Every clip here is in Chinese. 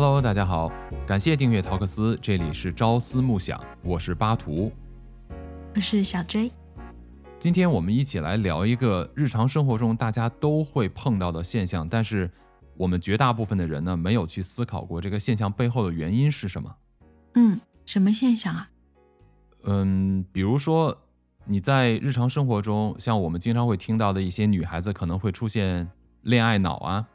Hello，大家好，感谢订阅陶克斯，这里是朝思暮想，我是巴图，我是小 J。今天我们一起来聊一个日常生活中大家都会碰到的现象，但是我们绝大部分的人呢，没有去思考过这个现象背后的原因是什么。嗯，什么现象啊？嗯，比如说你在日常生活中，像我们经常会听到的一些女孩子可能会出现恋爱脑啊，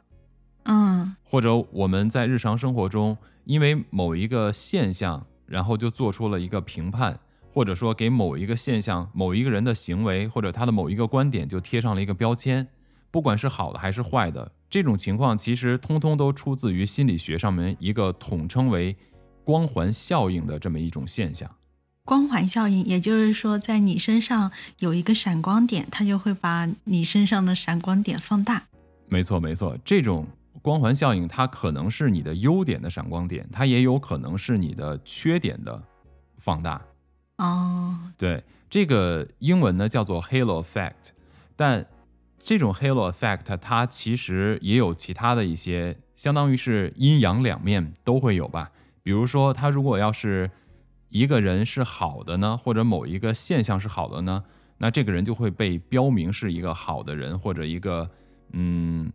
嗯或者我们在日常生活中因为某一个现象，然后就做出了一个评判，或者说给某一个现象、某一个人的行为或者他的某一个观点就贴上了一个标签，不管是好的还是坏的，这种情况其实通通都出自于心理学上面一个统称为光环效应的这么一种现象。光环效应，也就是说，在你身上有一个闪光点，它就会把你身上的闪光点放大。没错，没错，这种光环效应，它可能是你的优点的闪光点，它也有可能是你的缺点的放大。哦，对，这个英文呢叫做 halo effect，但这种 halo effect 它其实也有其他的一些，相当于是阴阳两面都会有吧。比如说，他如果要是一个人是好的呢，或者某一个现象是好的呢，那这个人就会被标明是一个好的人，或者一个嗯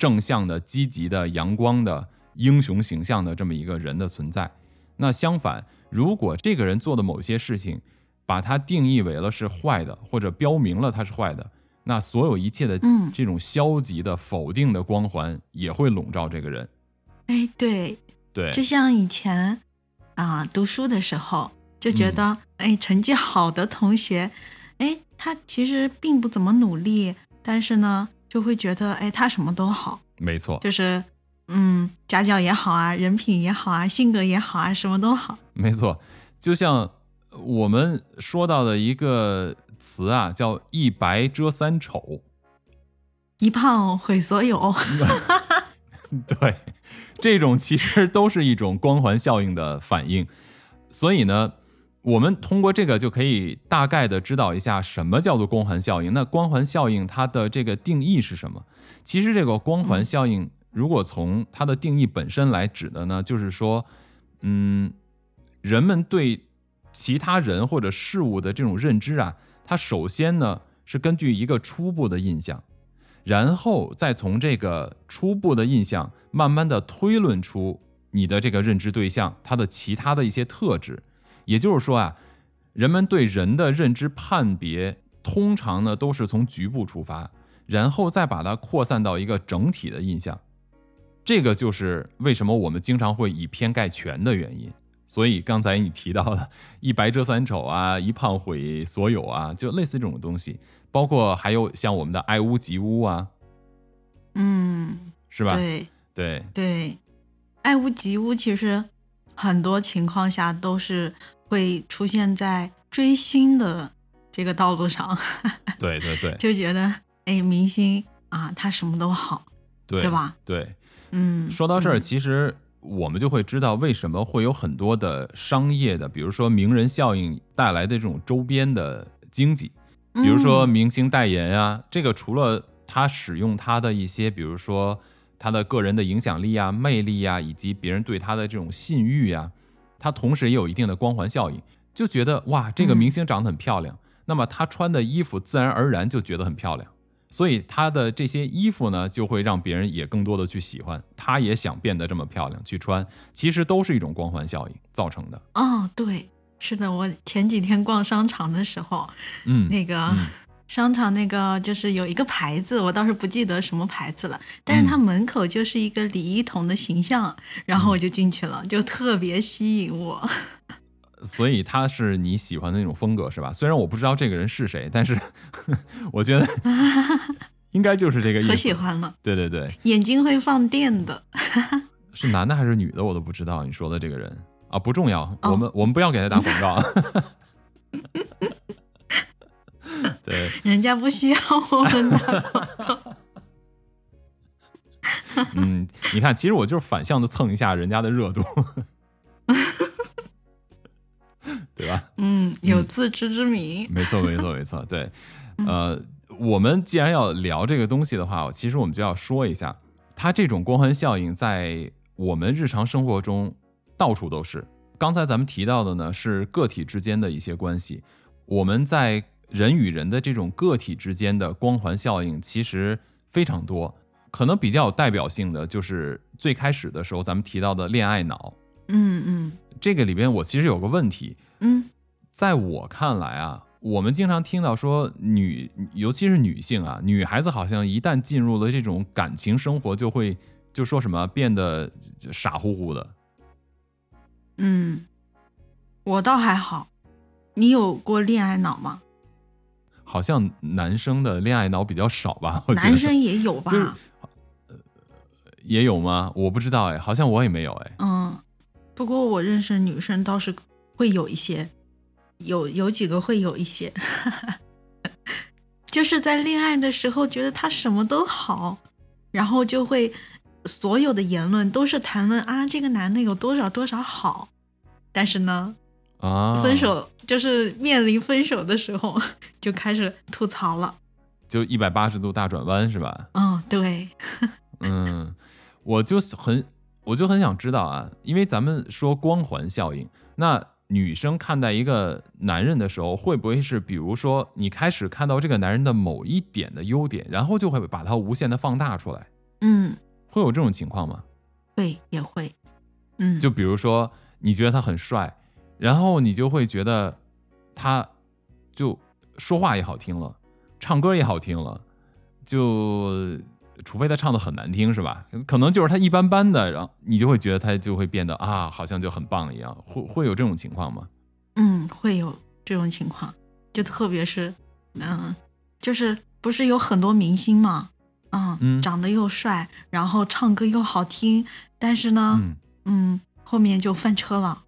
正向的、积极的、阳光的、英雄形象的这么一个人的存在。那相反，如果这个人做的某些事情，把它定义为了是坏的，或者标明了他是坏的，那所有一切的嗯这种消极的、否定的光环也会笼罩这个人。哎，对，对，就像以前啊、读书的时候，就觉得，哎，成绩好的同学，哎，他其实并不怎么努力，但是呢，就会觉得，哎，他什么都好，没错，就是，嗯，家教也好啊，人品也好啊，性格也好啊，什么都好。没错，就像我们说到的一个词啊，叫“一白遮三丑一胖毁所有。”。对，这种其实都是一种光环效应的反应。所以呢，我们通过这个就可以大概的知道一下什么叫做光环效应。那光环效应它的这个定义是什么？其实这个光环效应，如果从它的定义本身来指的呢，就是说，嗯，人们对其他人或者事物的这种认知啊，它首先呢是根据一个初步的印象。然后再从这个初步的印象，慢慢的推论出你的这个认知对象它的其他的一些特质。也就是说啊，人们对人的认知判别，通常呢都是从局部出发，然后再把它扩散到一个整体的印象。这个就是为什么我们经常会以偏概全的原因。所以刚才你提到的 “一白遮三丑”啊，“一胖毁所有”啊，就类似这种东西。包括还有像我们的爱屋及乌啊，嗯，是吧？对对对，爱屋及乌其实很多情况下都是会出现在追星的这个道路上，对对对。就觉得哎，明星啊，他什么都好，对对吧？对，嗯，说到这儿，嗯。其实我们就会知道为什么会有很多的商业的，比如说名人效应带来的这种周边的经济，比如说嗯明星代言啊，这个除了他使用他的一些，比如说他的个人的影响力啊、魅力啊，以及别人对他的这种信誉啊，他同时也有一定的光环效应，就觉得哇，这个嗯明星长得很漂亮，那么她穿的衣服自然而然就觉得很漂亮。所以她的这些衣服呢，就会让别人也更多的去喜欢，她也想变得这么漂亮去穿，其实都是一种光环效应造成的。哦，对，是的，我前几天逛商场的时候，嗯，那个。嗯商场那个就是有一个牌子，我倒是不记得什么牌子了，但是它嗯门口就是一个李一桐的形象，然后我就进去了，就特别吸引我。所以他是你喜欢的那种风格是吧？虽然我不知道这个人是谁，但是 我觉得 应该就是这个意思。可喜欢了，对对对，眼睛会放电的。是男的还是女的我都不知道。你说的这个人啊，不重要，哦我们我们不要给他打广告。人家不需要我们的。嗯，你看，其实我就是反向的蹭一下人家的热度，对吧？嗯，有自知之明。没错，没错，没错。对，呃，我们既然要聊这个东西的话，其实我们就要说一下，它这种光环效应在我们日常生活中到处都是。刚才咱们提到的呢，是个体之间的一些关系。我们在人与人的这种个体之间的光环效应，其实非常多。可能比较有代表性的，就是最开始的时候咱们提到的恋爱脑。嗯嗯这个里边，我其实有个问题，嗯在我看来啊，我们经常听到说女，尤其是女性啊，女孩子好像一旦进入了这种感情生活，就会就说什么变得傻乎乎的。嗯，我倒还好。你有过恋爱脑吗？好像男生的恋爱脑比较少吧？我觉得男生也有吧？就是也有吗？我不知道哎，好像我也没有哎。嗯，不过我认识女生倒是会有一些，有有几个会有一些，就是在恋爱的时候觉得他什么都好，然后就会所有的言论都是谈论啊这个男的有多少多少好，但是呢，啊，分手就是面临分手的时候 就开始吐槽了。就一百八十度大转弯是吧？嗯，对，嗯，我就很，我就很想知道啊，因为咱们说光环效应，那女生看待一个男人的时候，会不会是，比如说你开始看到这个男人的某一点的优点，然后就会把它无限的放大出来，嗯，会有这种情况吗？会也会，嗯，就比如说你觉得他很帅，然后你就会觉得他就说话也好听了，唱歌也好听了，就除非他唱的很难听是吧？可能就是他一般般的，然后你就会觉得他就会变得啊，好像就很棒一样，会会有这种情况吗？嗯，会有这种情况，就特别是，嗯，就是不是有很多明星嘛，嗯，嗯长得又帅，然后唱歌又好听，但是呢，嗯嗯后面就翻车了，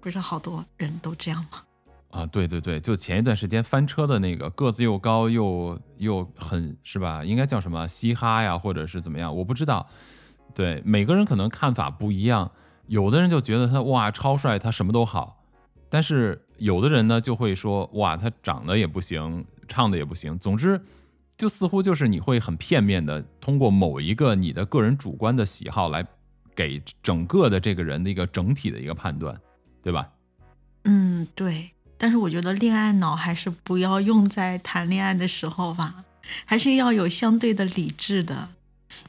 不是好多人都这样吗？啊，对对对，就前一段时间翻车的那个，个子又高又又很是吧？应该叫什么嘻哈呀，或者是怎么样？我不知道。对，每个人可能看法不一样，有的人就觉得他哇超帅，他什么都好，但是有的人呢就会说哇他长得也不行，唱的也不行，总之就似乎就是你会很片面的通过某一个你的个人主观的喜好来给整个的这个人的一个整体的一个判断，对吧？嗯，对。但是我觉得恋爱脑还是不要用在谈恋爱的时候吧，还是要有相对的理智的，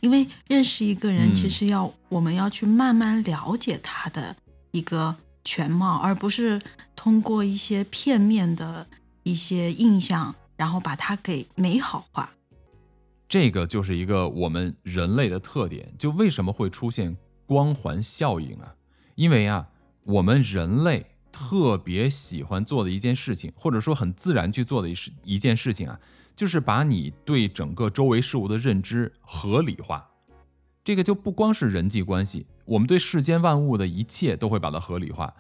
因为认识一个人，嗯其实要、我们要去慢慢了解他的一个全貌，而不是通过一些片面的一些印象，然后把它给美好化。这个就是一个我们人类的特点，就为什么会出现光环效应啊？因为啊，我们人类特别喜欢做的一件事情，或者说很自然去做的一事一件事情啊，就是把你对整个周围事物的认知合理化。这个就不光是人际关系，我们对世间万物的一切都会把它合理化。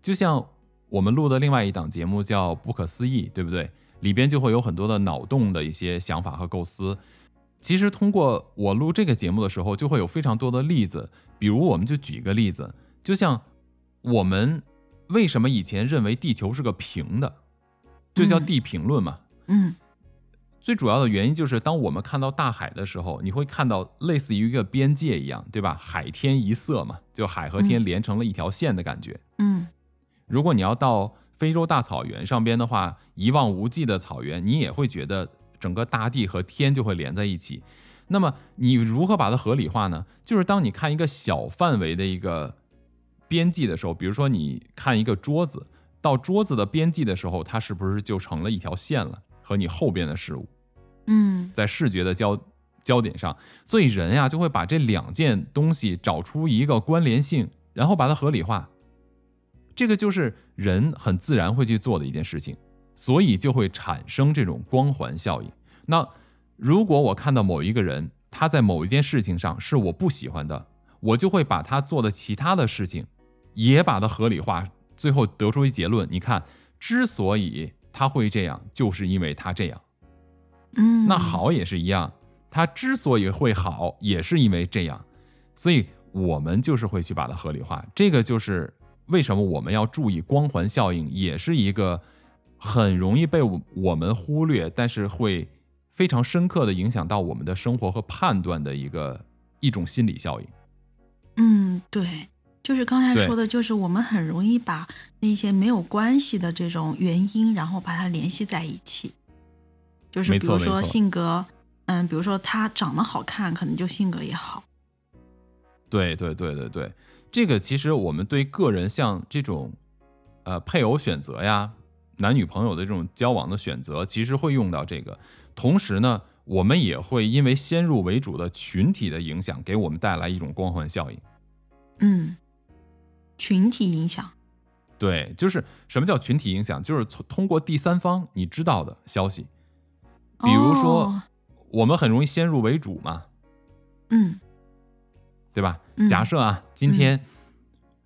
就像我们录的另外一档节目叫《不可思议》，对不对？里边就会有很多的脑洞的一些想法和构思。其实通过我录这个节目的时候，就会有非常多的例子，比如我们就举一个例子，就像我们为什么以前认为地球是个平的，这叫嗯地平论嘛。嗯最主要的原因就是，当我们看到大海的时候，你会看到类似于一个边界一样，对吧？海天一色嘛，就海和天连成了一条线的感觉。嗯如果你要到非洲大草原上边的话，一望无际的草原，你也会觉得整个大地和天就会连在一起。那么你如何把它合理化呢？就是当你看一个小范围的一个边际的时候，比如说你看一个桌子，到桌子的边际的时候，它是不是就成了一条线了？和你后边的事物嗯在视觉的焦焦点上，所以人呀就会把这两件东西找出一个关联性，然后把它合理化。这个就是人很自然会去做的一件事情，所以就会产生这种光环效应。那如果我看到某一个人他在某一件事情上是我不喜欢的，我就会把他做的其他的事情也把它合理化，最后得出一结论。你看，之所以他会这样，就是因为他这样。嗯，那好也是一样，他之所以会好，也是因为这样，所以我们就是会去把它合理化。这个就是为什么我们要注意光环效应，也是一个很容易被我我们忽略，但是会非常深刻的影响到我们的生活和判断的一个一种心理效应。嗯，嗯，对，就是刚才说的，就是我们很容易把那些没有关系的这种原因，然后把它联系在一起。就是比如说性格，嗯，比如说他长得好看，可能就性格也好。对对对对对，这个其实我们对个人像这种呃配偶选择呀、男女朋友的这种交往的选择，其实会用到这个。同时呢，我们也会因为先入为主的群体的影响，给我们带来一种光环效应。嗯，群体影响。对，就是什么叫群体影响？就是从通过第三方你知道的消息，比如说、哦我们很容易先入为主嘛，嗯对吧？嗯假设啊，今天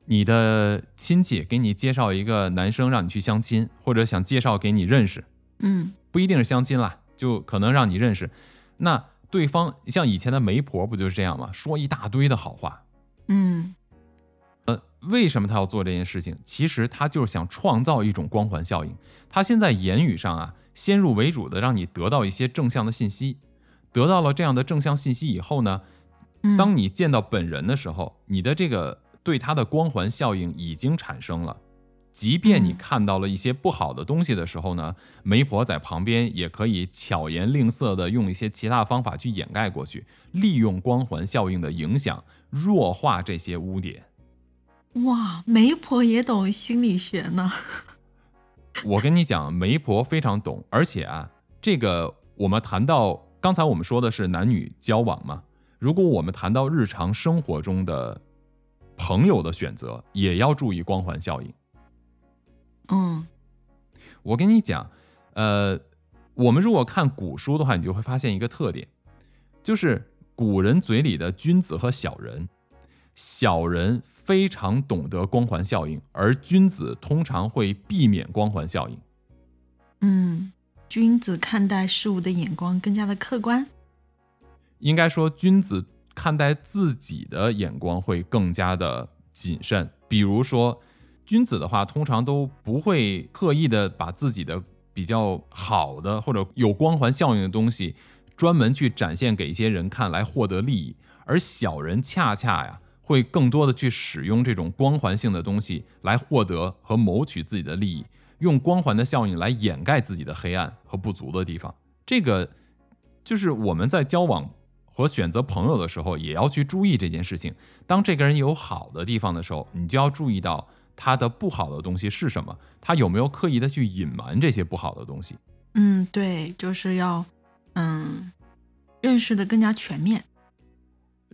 你的亲戚给你介绍一个男生让你去相亲，或者想介绍给你认识，嗯不一定是相亲啦，就可能让你认识。那对方像以前的媒婆不就是这样吗？说一大堆的好话。嗯呃，为什么他要做这件事情？其实他就是想创造一种光环效应。他先在言语上啊，先入为主的让你得到一些正向的信息，得到了这样的正向信息以后呢，嗯，当你见到本人的时候，你的这个对他的光环效应已经产生了。即便你嗯看到了一些不好的东西的时候呢，媒婆在旁边也可以巧言令色的用一些其他方法去掩盖过去，利用光环效应的影响，弱化这些污点。哇，媒婆也懂心理学呢。我跟你讲，媒婆非常懂，而且啊，这个我们谈到刚才我们说的是男女交往嘛，如果我们谈到日常生活中的朋友的选择，也要注意光环效应。嗯我跟你讲，呃，我们如果看古书的话，你就会发现一个特点，就是古人嘴里的君子和小人，小人非常懂得光环效应，而君子通常会避免光环效应。嗯，君子看待事物的眼光更加的客观。应该说，君子看待自己的眼光会更加的谨慎。比如说，君子的话，通常都不会刻意的把自己的比较好的或者有光环效应的东西，专门去展现给一些人看来获得利益。而小人恰恰呀，会更多的去使用这种光环性的东西来获得和谋取自己的利益，用光环的效应来掩盖自己的黑暗和不足的地方。这个就是我们在交往和选择朋友的时候，也要去注意这件事情。当这个人有好的地方的时候，你就要注意到他的不好的东西是什么，他有没有刻意的去隐瞒这些不好的东西。嗯，对，就是要嗯认识的更加全面。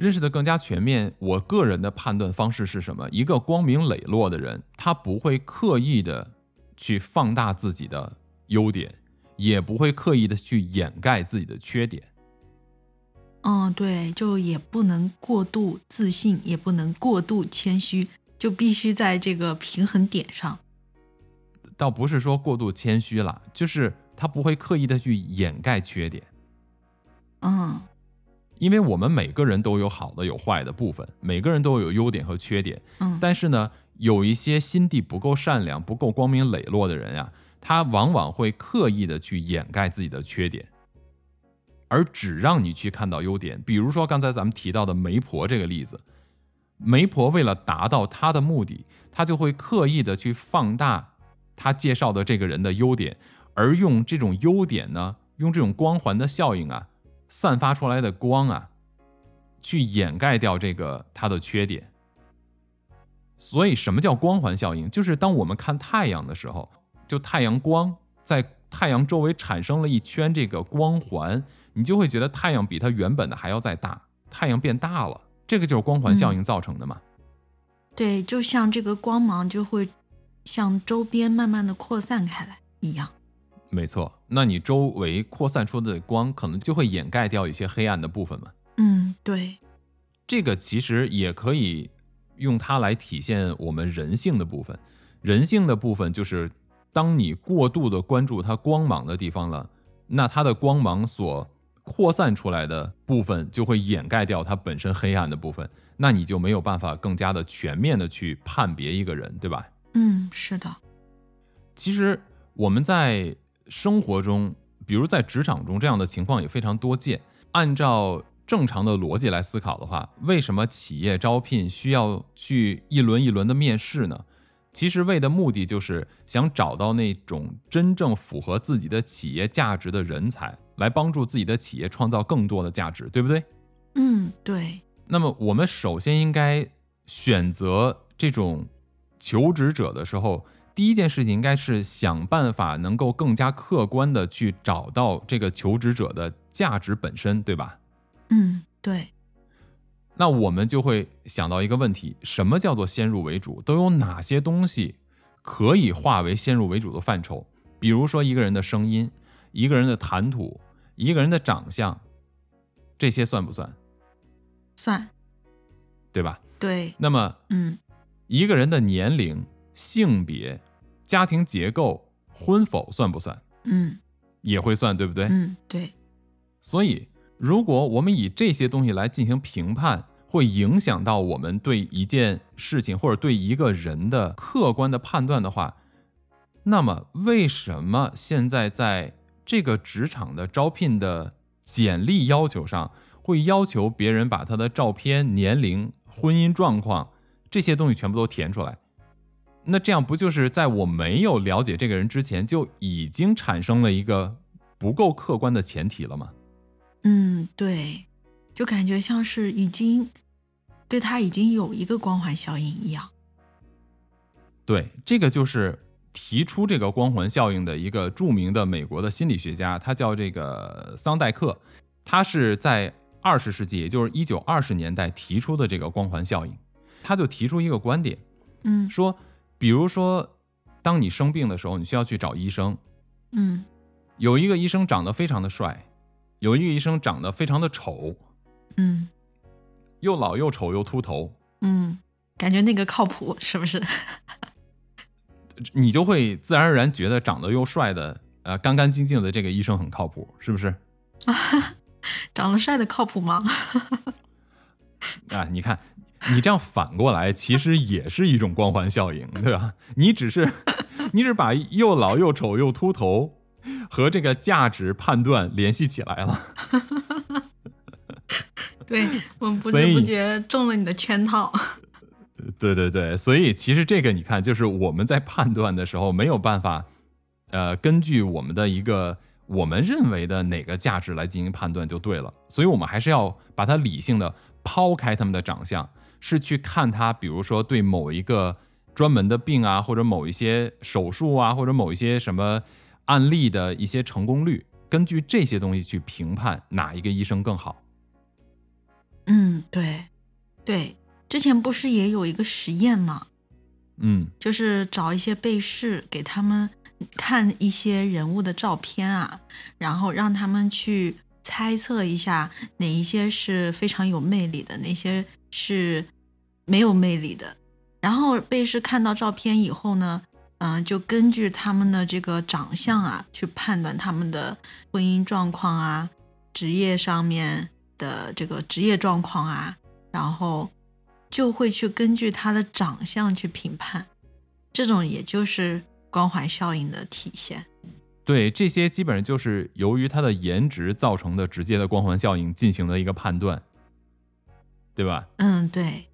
认识的更加全面，我个人的判断方式是什么？一个光明磊落的人，他不会刻意的去放大自己的优点，也不会刻意的去掩盖自己的缺点。嗯，对，就也不能过度自信，也不能过度谦虚，就必须在这个平衡点上。倒不是说过度谦虚了，就是他不会刻意的去掩盖缺点。嗯因为我们每个人都有好的有坏的部分，每个人都有优点和缺点。嗯，但是呢，有一些心地不够善良、不够光明磊落的人呀，他往往会刻意的去掩盖自己的缺点，而只让你去看到优点。比如说刚才咱们提到的媒婆这个例子，媒婆为了达到她的目的，她就会刻意的去放大她介绍的这个人的优点，而用这种优点呢，用这种光环的效应啊，散发出来的光啊，去掩盖掉这个它的缺点。所以，什么叫光环效应？就是当我们看太阳的时候，就太阳光在太阳周围产生了一圈这个光环，你就会觉得太阳比它原本的还要再大，太阳变大了，这个就是光环效应造成的嘛。对，就像这个光芒就会向周边慢慢的扩散开来一样。没错，那你周围扩散出的光，可能就会掩盖掉一些黑暗的部分嘛。嗯，对，这个其实也可以用它来体现我们人性的部分。人性的部分就是，当你过度的关注它光芒的地方了，那它的光芒所扩散出来的部分就会掩盖掉它本身黑暗的部分，那你就没有办法更加的全面的去判别一个人，对吧？嗯，是的，其实我们在生活中，比如在职场中，这样的情况也非常多见。按照正常的逻辑来思考的话，为什么企业招聘需要去一轮一轮的面试呢？其实为的目的就是想找到那种真正符合自己的企业价值的人才，来帮助自己的企业创造更多的价值，对不对？嗯，对。那么我们首先应该选择这种求职者的时候，第一件事情应该是想办法能够更加客观的去找到这个求职者的价值本身，对吧？嗯，对。那我们就会想到一个问题：什么叫做先入为主？都有哪些东西可以化为先入为主的范畴？比如说一个人的声音、一个人的谈吐、一个人的长相，这些算不算？算，对吧？对。那么，嗯，一个人的年龄、性别、家庭结构、婚否算不算？嗯，也会算，对不对？嗯，对。所以，如果我们以这些东西来进行评判，会影响到我们对一件事情或者对一个人的客观的判断的话，那么为什么现在在这个职场的招聘的简历要求上，会要求别人把他的照片、年龄、婚姻状况这些东西全部都填出来？那这样不就是在我没有了解这个人之前，就已经产生了一个不够客观的前提了吗？嗯，对，就感觉像是已经。对他已经有一个光环效应一样，对，这个就是提出这个光环效应的一个著名的美国的心理学家，他叫这个桑代克，他是在二十世纪，也就是一九二十年代提出的这个光环效应。他就提出一个观点，嗯，说，比如说，当你生病的时候，你需要去找医生，嗯，有一个医生长得非常的帅，有一个医生长得非常的丑，嗯。又老又丑又秃头，嗯，感觉那个靠谱是不是？你就会自然而然觉得长得又帅的，呃，干干净净的这个医生很靠谱，是不是？长得帅的靠谱吗？啊，你看，你这样反过来，其实也是一种光环效应，对吧？你只是，你只把又老又丑又秃头和这个价值判断联系起来了。对我们不知不觉中了你的圈套。对对对，所以其实这个你看，就是我们在判断的时候没有办法，呃，根据我们的一个我们认为的哪个价值来进行判断就对了。所以我们还是要把它理性的抛开他们的长相，是去看他，比如说对某一个专门的病啊，或者某一些手术啊，或者某一些什么案例的一些成功率，根据这些东西去评判哪一个医生更好。嗯，对，对，之前不是也有一个实验吗？嗯，就是找一些被试给他们看一些人物的照片啊，然后让他们去猜测一下哪一些是非常有魅力的，哪些是没有魅力的。然后被试看到照片以后呢，嗯，就根据他们的这个长相啊，去判断他们的婚姻状况啊，职业上面。的这个职业状况啊，然后就会去根据他的长相去评判，这种也就是光环效应的体现。对，这些基本上就是由于他的颜值造成的直接的光环效应进行的一个判断，对吧？嗯，对。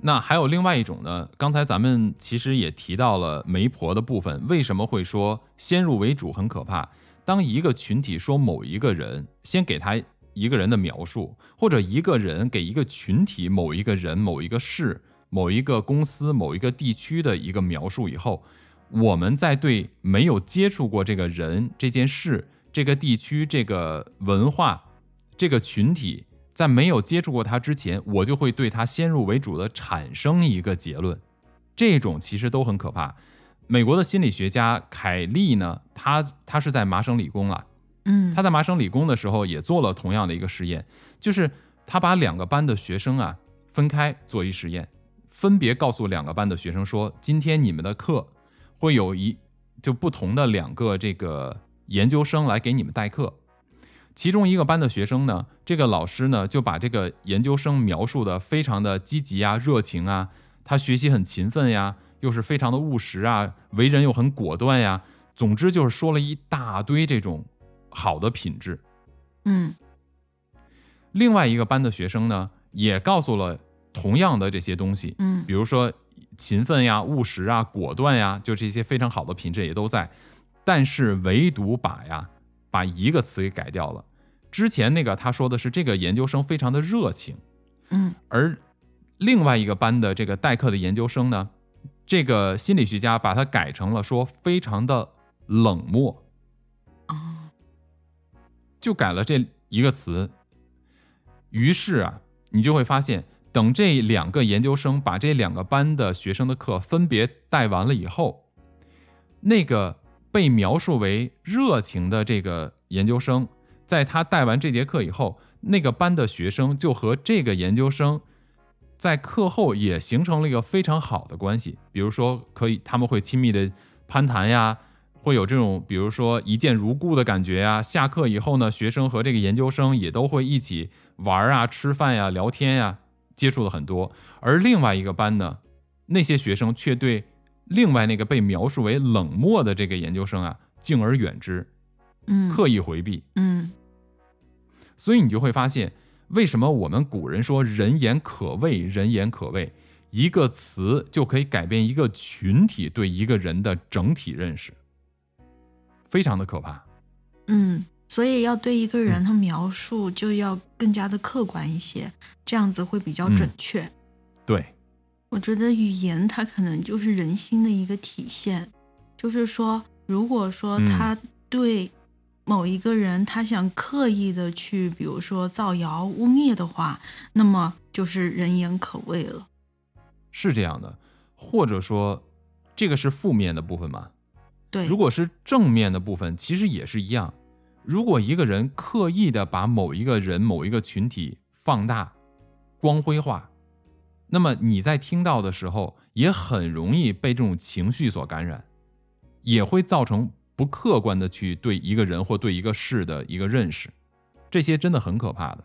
那还有另外一种呢？刚才咱们其实也提到了媒婆的部分，为什么会说先入为主很可怕？当一个群体说某一个人，先给他。一个人的描述，或者一个人给一个群体、某一个人、某一个事、某一个公司、某一个地区的一个描述以后，我们在对没有接触过这个人、这件事、这个地区、这个文化、这个群体，在没有接触过他之前，我就会对他先入为主的产生一个结论。这种其实都很可怕。美国的心理学家凯利呢，他他是在麻省理工啊。嗯，他在麻省理工的时候也做了同样的一个实验，就是他把两个班的学生啊分开做一实验，分别告诉两个班的学生说，今天你们的课会有一就不同的两个这个研究生来给你们代课。其中一个班的学生呢，这个老师呢就把这个研究生描述的非常的积极啊、热情啊，他学习很勤奋呀，又是非常的务实啊，为人又很果断呀，总之就是说了一大堆这种。好的品质，嗯，另外一个班的学生呢，也告诉了同样的这些东西，嗯比如说勤奋呀、务实啊、果断呀，就这些非常好的品质也都在，但是唯独把呀把一个词给改掉了。之前那个他说的是这个研究生非常的热情，嗯而另外一个班的这个代课的研究生呢，这个心理学家把它改成了说非常的冷漠，哦就改了这一个词。于是啊，你就会发现，等这两个研究生把这两个班的学生的课分别带完了以后，那个被描述为热情的这个研究生，在他带完这节课以后，那个班的学生就和这个研究生在课后也形成了一个非常好的关系。比如说，可以他们会亲密的攀谈呀，会有这种比如说一见如故的感觉呀。下课以后呢，学生和这个研究生也都会一起玩啊、吃饭呀、聊天呀，接触了很多。而另外一个班呢，那些学生却对另外那个被描述为冷漠的这个研究生啊，敬而远之，嗯刻意回避。嗯所以你就会发现，为什么我们古人说“人言可畏”，人言可畏，一个词就可以改变一个群体对一个人的整体认识，非常的可怕。嗯，所以要对一个人的描述就要更加的客观一些，这样子会比较准确。对，我觉得语言它可能就是人心的一个体现，就是说，如果说嗯他对某一个人他想刻意的去，比如说造谣污蔑的话，那么就是人言可畏了。是这样的，或者说，这个是负面的部分嘛？对，如果是正面的部分，其实也是一样。如果一个人刻意的把某一个人、某一个群体放大、光辉化，那么你在听到的时候，也很容易被这种情绪所感染，也会造成不客观的去对一个人或对一个事的一个认识，这些真的很可怕的。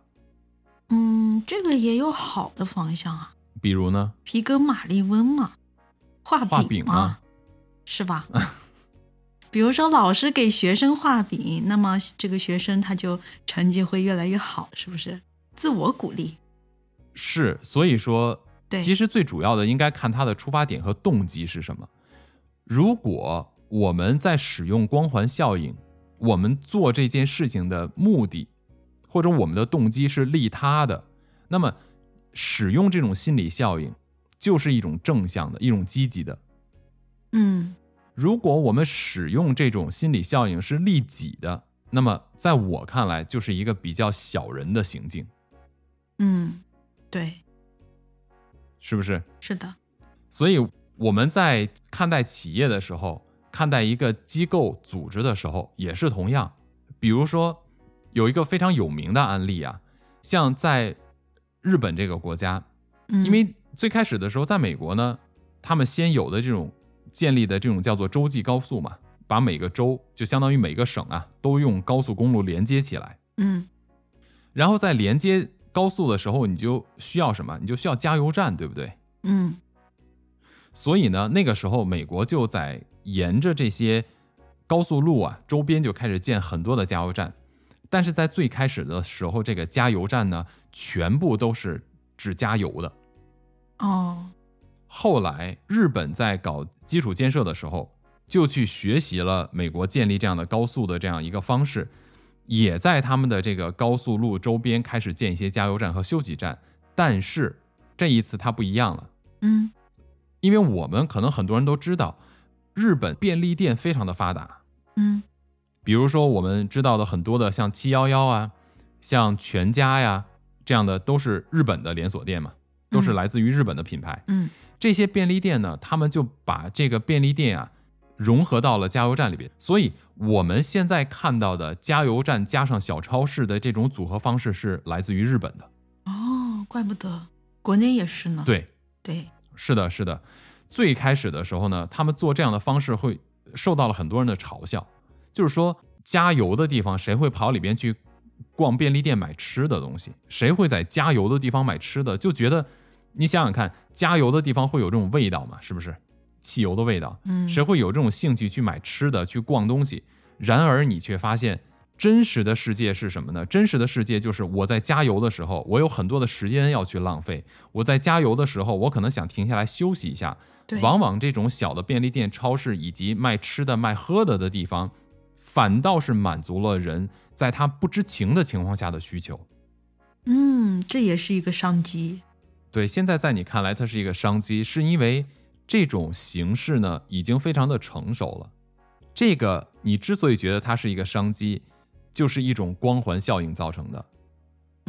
嗯，这个也有好的方向啊，比如呢，皮革马利翁嘛，画画饼嘛，饼嘛是吧？比如说老师给学生画饼，那么这个学生他就成绩会越来越好，是不是？自我鼓励，是，所以说，对其实最主要的应该看他的出发点和动机是什么。如果我们在使用光环效应，我们做这件事情的目的或者我们的动机是利他的，那么使用这种心理效应就是一种正向的、一种积极的。嗯如果我们使用这种心理效应是利己的，那么在我看来就是一个比较小人的行径，嗯，对，是不是？是的，所以我们在看待企业的时候，看待一个机构组织的时候，也是同样。比如说，有一个非常有名的案例啊，像在日本这个国家，嗯，因为最开始的时候，在美国呢，他们先有的这种建立的这种叫做洲际高速嘛，把每个州就相当于每个省啊，都用高速公路连接起来。嗯然后在连接高速的时候，你就需要什么？你就需要加油站，对不对？嗯所以呢，那个时候美国就在沿着这些高速路啊周边就开始建很多的加油站，但是在最开始的时候，这个加油站呢全部都是只加油的。哦，后来日本在搞基础建设的时候，就去学习了美国建立这样的高速的这样一个方式，也在他们的这个高速路周边开始建一些加油站和休息站。但是这一次它不一样了。嗯因为我们可能很多人都知道，日本便利店非常的发达。嗯比如说我们知道的很多的像七幺幺啊，像全家呀这样的，都是日本的连锁店嘛，都是嗯来自于日本的品牌。嗯这些便利店呢，他们就把这个便利店啊融合到了加油站里边。所以我们现在看到的加油站加上小超市的这种组合方式是来自于日本的。哦，怪不得国内也是呢。对，对，是的，是的。最开始的时候呢，他们做这样的方式会受到了很多人的嘲笑，就是说加油的地方谁会跑里边去逛便利店买吃的东西？谁会在加油的地方买吃的？就觉得你想想看，加油的地方会有这种味道吗？是不是？汽油的味道，嗯谁会有这种兴趣去买吃的、去逛东西？然而你却发现，真实的世界是什么呢？真实的世界就是我在加油的时候，我有很多的时间要去浪费。我在加油的时候，我可能想停下来休息一下。对，往往这种小的便利店、超市以及卖吃的、卖喝的的地方，反倒是满足了人在他不知情的情况下的需求。嗯，这也是一个商机。对，现在在你看来，它是一个商机，是因为这种形式呢已经非常的成熟了。这个你之所以觉得它是一个商机，就是一种光环效应造成的。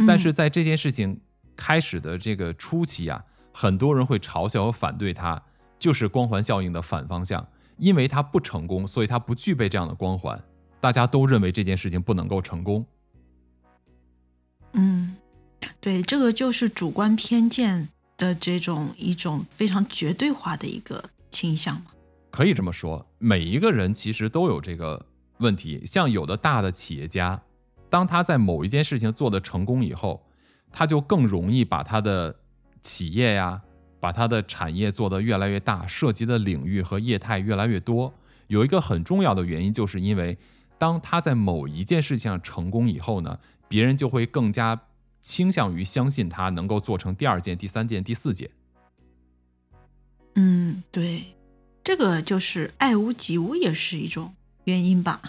但是在这件事情开始的这个初期啊。很多人会嘲笑和反对它，就是光环效应的反方向，因为它不成功，所以它不具备这样的光环。大家都认为这件事情不能够成功。嗯，对，这个就是主观偏见的这种一种非常绝对化的一个倾向嘛。可以这么说，每一个人其实都有这个问题。像有的大的企业家，当他在某一件事情做的成功以后，他就更容易把他的。企业呀，把他的产业做得越来越大，涉及的领域和业态越来越多。有一个很重要的原因，就是因为当他在某一件事情上成功以后呢，别人就会更加倾向于相信他能够做成第二件、第三件、第四件。嗯，对，这个就是爱屋及乌也是一种原因吧。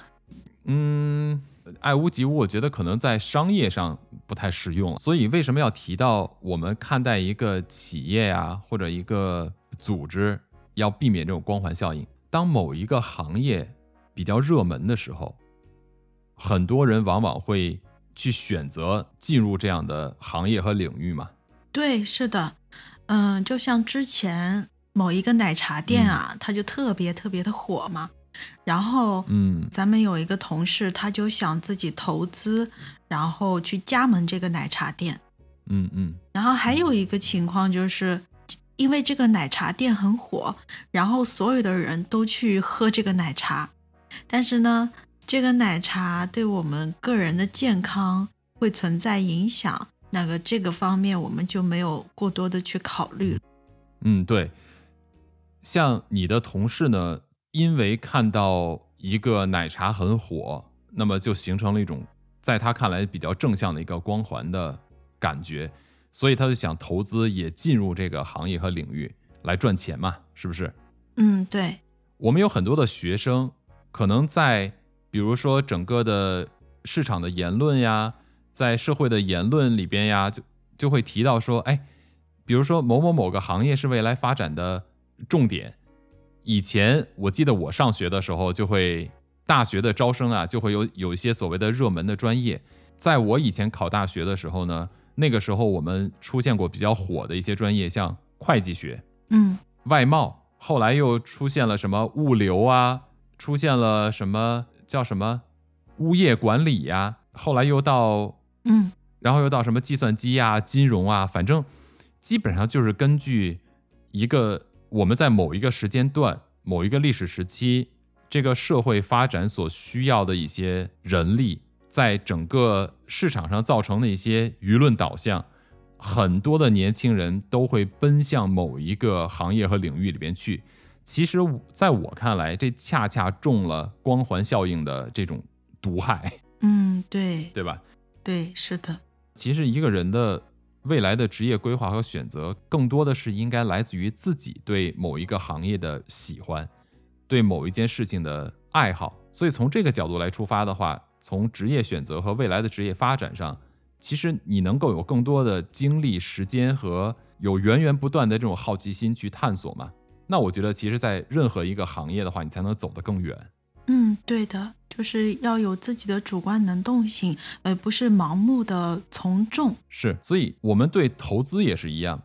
嗯。爱屋及乌，我觉得可能在商业上不太适用。所以为什么要提到我们看待一个企业呀，或者一个组织，要避免这种光环效应？当某一个行业比较热门的时候，很多人往往会去选择进入这样的行业和领域嘛？对，是的，嗯，就像之前某一个奶茶店啊，它就特别特别的火嘛。然后，嗯，咱们有一个同事，他就想自己投资，然后去加盟这个奶茶店，嗯嗯。然后还有一个情况就是，因为这个奶茶店很火，然后所有的人都去喝这个奶茶，但是呢，这个奶茶对我们个人的健康会存在影响，那个这个方面我们就没有过多的去考虑。嗯，对。像你的同事呢？因为看到一个奶茶很火，那么就形成了一种在他看来比较正向的一个光环的感觉，所以他就想投资也进入这个行业和领域来赚钱嘛，是不是？嗯，对。我们有很多的学生，可能在比如说整个的市场的言论呀，在社会的言论里边呀，就就会提到说，哎，比如说某某某个行业是未来发展的重点。以前我记得我上学的时候，就会大学的招生啊，就会有有一些所谓的热门的专业。在我以前考大学的时候呢，那个时候我们出现过比较火的一些专业，像会计学，嗯，外贸。后来又出现了什么物流啊，出现了什么叫什么物业管理呀。后来又到嗯，然后又到什么计算机啊、金融啊，反正基本上就是根据一个。我们在某一个时间段、某一个历史时期，这个社会发展所需要的一些人力，在整个市场上造成的一些舆论导向，很多的年轻人都会奔向某一个行业和领域里边去。其实，在我看来，这恰恰中了光环效应的这种毒害。嗯，对，对吧？对，是的。其实一个人的。未来的职业规划和选择，更多的是应该来自于自己对某一个行业的喜欢，对某一件事情的爱好。所以从这个角度来出发的话，从职业选择和未来的职业发展上，其实你能够有更多的精力、时间和有源源不断的这种好奇心去探索嘛？那我觉得，其实，在任何一个行业的话，你才能走得更远。嗯，对的，就是要有自己的主观能动性，而不是盲目的从众。是，所以我们对投资也是一样，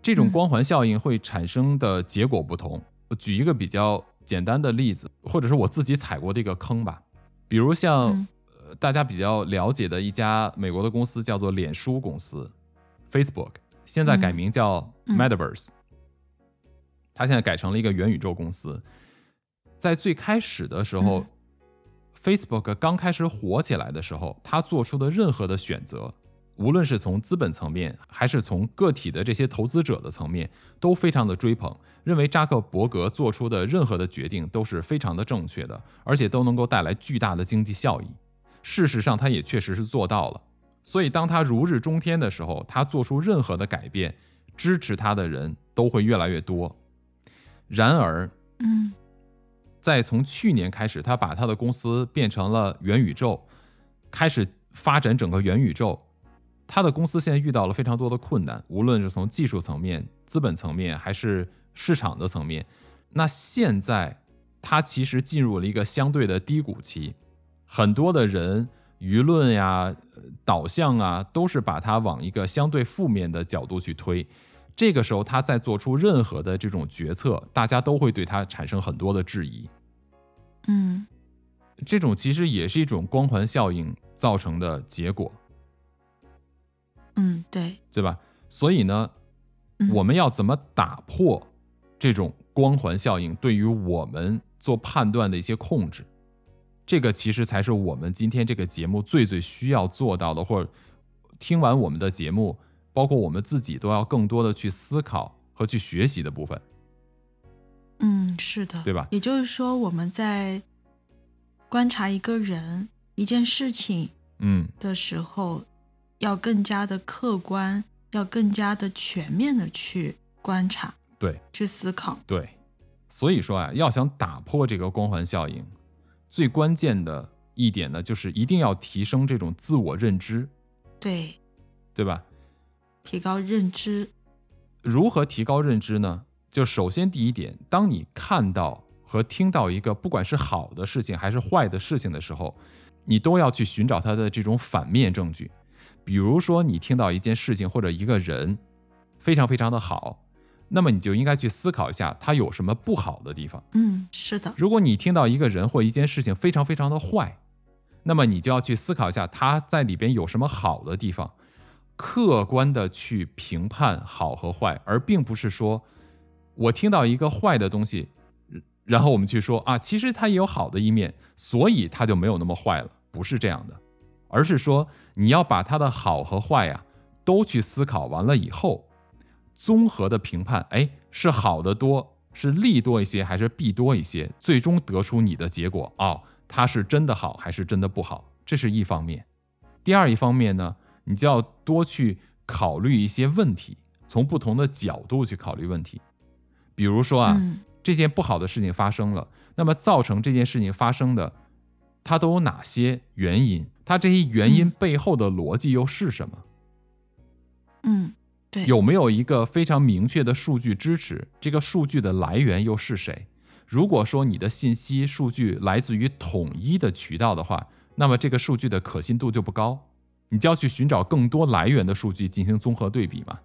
这种光环效应会产生的结果不同。我举一个比较简单的例子，或者是我自己踩过的一个坑吧，比如像呃大家比较了解的一家美国的公司叫做脸书公司，Facebook，现在改名叫 Metaverse，它现在改成了一个元宇宙公司。在最开始的时候，Facebook 刚开始火起来的时候，他做出的任何的选择，无论是从资本层面，还是从个体的这些投资者的层面，都非常的追捧，认为扎克伯格做出的任何的决定都是非常的正确的，而且都能够带来巨大的经济效益。事实上他也确实是做到了。所以当他如日中天的时候，他做出任何的改变，支持他的人都会越来越多。然而，嗯再从去年开始，他把他的公司变成了元宇宙，开始发展整个元宇宙。他的公司现在遇到了非常多的困难，无论是从技术层面、资本层面，还是市场的层面。那现在他其实进入了一个相对的低谷期，很多的人、舆论呀、导向啊，都是把他往一个相对负面的角度去推。这个时候，他再做出任何的这种决策，大家都会对他产生很多的质疑。嗯这种其实也是一种光环效应造成的结果，嗯，对，对吧？所以呢，嗯我们要怎么打破这种光环效应对于我们做判断的一些控制？这个其实才是我们今天这个节目最最需要做到的，或者听完我们的节目，包括我们自己都要更多的去思考和去学习的部分。嗯，是的，对吧也就是说，我们在观察一个人、一件事情嗯，的时候，要更加的客观，要更加的全面的去观察、对。去思考。对，所以说啊，要想打破这个光环效应，最关键的一点呢，就是一定要提升这种自我认知，对，对吧？提高认知。如何提高认知呢？就首先第一点，当你看到和听到一个不管是好的事情还是坏的事情的时候，你都要去寻找它的这种反面证据。比如说，你听到一件事情或者一个人非常非常的好，那么你就应该去思考一下，他有什么不好的地方。嗯，是的，如果你听到一个人或一件事情非常非常的坏，那么你就要去思考一下他在里边有什么好的地方，客观的去评判好和坏，而并不是说我听到一个坏的东西，然后我们去说啊，其实它也有好的一面，所以它就没有那么坏了，不是这样的，而是说你要把它的好和坏呀、都去思考完了以后，综合的评判，哎，是好的多，是利多一些，还是弊多一些？最终得出你的结果哦，它是真的好还是真的不好？这是一方面。第二一方面呢，你就要多去考虑一些问题，从不同的角度去考虑问题。比如说啊，嗯这件不好的事情发生了，那么造成这件事情发生的，它都有哪些原因？它这些原因嗯背后的逻辑又是什么？嗯，对，有没有一个非常明确的数据支持？这个数据的来源又是谁？如果说你的信息数据来自于统一的渠道的话，那么这个数据的可信度就不高，你就要去寻找更多来源的数据进行综合对比嘛，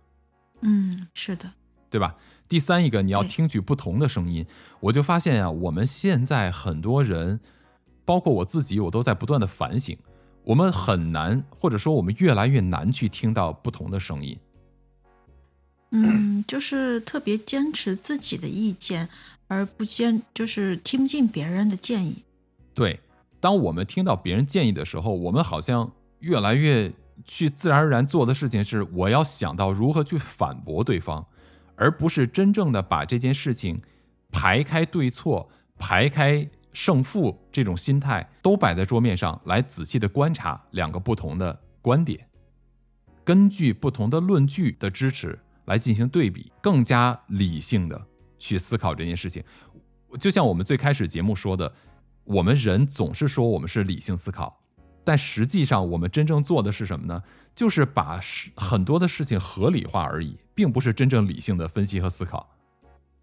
嗯，是的，对吧？第三一个，你要听取不同的声音。我就发现啊，我们现在很多人，包括我自己，我都在不断的反省，我们很难，或者说我们越来越难去听到不同的声音。嗯，就是特别坚持自己的意见，而不坚就是听不进别人的建议。对，当我们听到别人建议的时候，我们好像越来越去自然而然做的事情是，我要想到如何去反驳对方，而不是真正的把这件事情排开对错、排开胜负这种心态都摆在桌面上来仔细的观察两个不同的观点，根据不同的论据的支持来进行对比，更加理性的去思考这件事情。就像我们最开始节目说的，我们人总是说我们是理性思考，但实际上我们真正做的是什么呢？就是把事很多的事情合理化而已，并不是真正理性的分析和思考。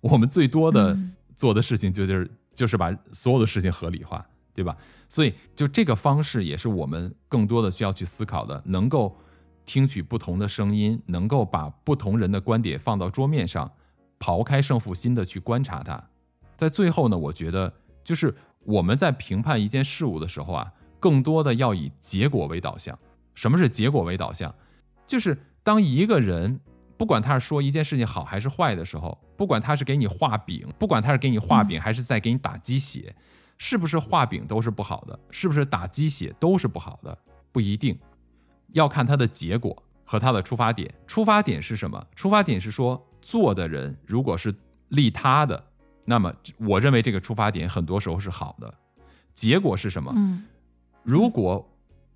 我们最多的嗯做的事情就是就是把所有的事情合理化，对吧？所以就这个方式也是我们更多的需要去思考的，能够听取不同的声音，能够把不同人的观点放到桌面上，刨开胜负心的去观察它。在最后呢，我觉得就是我们在评判一件事物的时候啊，更多的要以结果为导向。什么是结果为导向？就是当一个人不管他是说一件事情好还是坏的时候，不管他是给你画饼，不管他是给你画饼还是在给你打鸡血，是不是画饼都是不好的？是不是打鸡血都是不好的？不一定，要看他的结果和他的出发点。出发点是什么？出发点是说做的人如果是利他的，那么我认为这个出发点很多时候是好的。结果是什么？嗯如果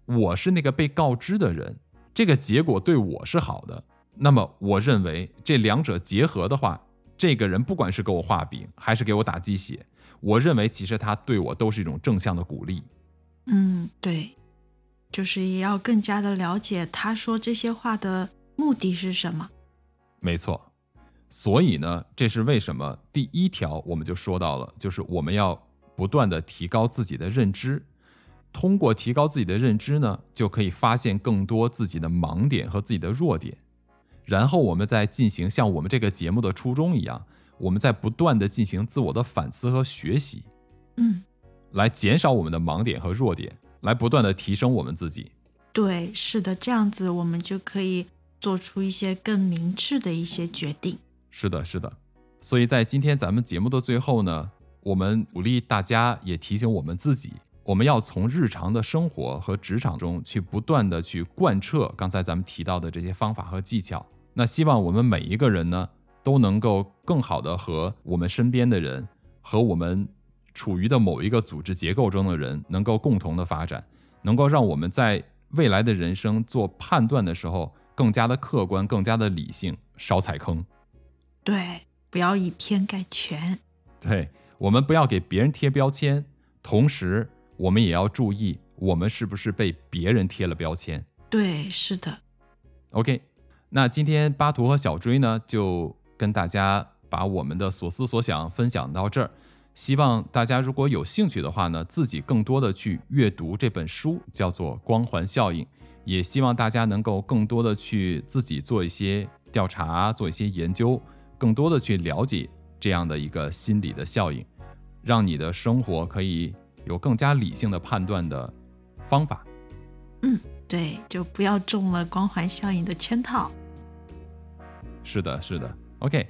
我是那个被告知的人，这个结果对我是好的，那么我认为这两者结合的话，这个人不管是给我画饼还是给我打鸡血，我认为其实他对我都是一种正向的鼓励。嗯，对，就是也要更加的了解他说这些话的目的是什么。没错。所以呢，这是为什么第一条我们就说到了，就是我们要不断的提高自己的认知，通过提高自己的认知呢，就可以发现更多自己的盲点和自己的弱点，然后我们再进行像我们这个节目的初衷一样，我们在不断的进行自我的反思和学习，嗯，来减少我们的盲点和弱点，来不断的提升我们自己。对，是的，这样子我们就可以做出一些更明智的一些决定。是的，是的，所以在今天咱们节目的最后呢，我们鼓励大家，也提醒我们自己，我们要从日常的生活和职场中去不断的去贯彻刚才咱们提到的这些方法和技巧。那希望我们每一个人呢，都能够更好的和我们身边的人，和我们处于的某一个组织结构中的人，能够共同的发展，能够让我们在未来的人生做判断的时候更加的客观，更加的理性，少踩坑。对，不要以偏概全。对我们不要给别人贴标签，同时我们也要注意，我们是不是被别人贴了标签。对，是的。OK，那今天巴图和小追呢，就跟大家把我们的所思所想分享到这儿。希望大家如果有兴趣的话呢，自己更多的去阅读这本书，叫做《光环效应》。也希望大家能够更多的去自己做一些调查，做一些研究。更多的去了解这样的一个心理的效应，让你的生活可以有更加理性的判断的方法。嗯，对，就不要中了光环效应的圈套。是的，是的。OK，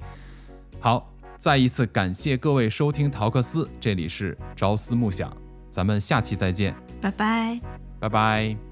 好，再一次感谢各位收听陶克斯，这里是朝思暮想，咱们下期再见，拜拜，拜拜。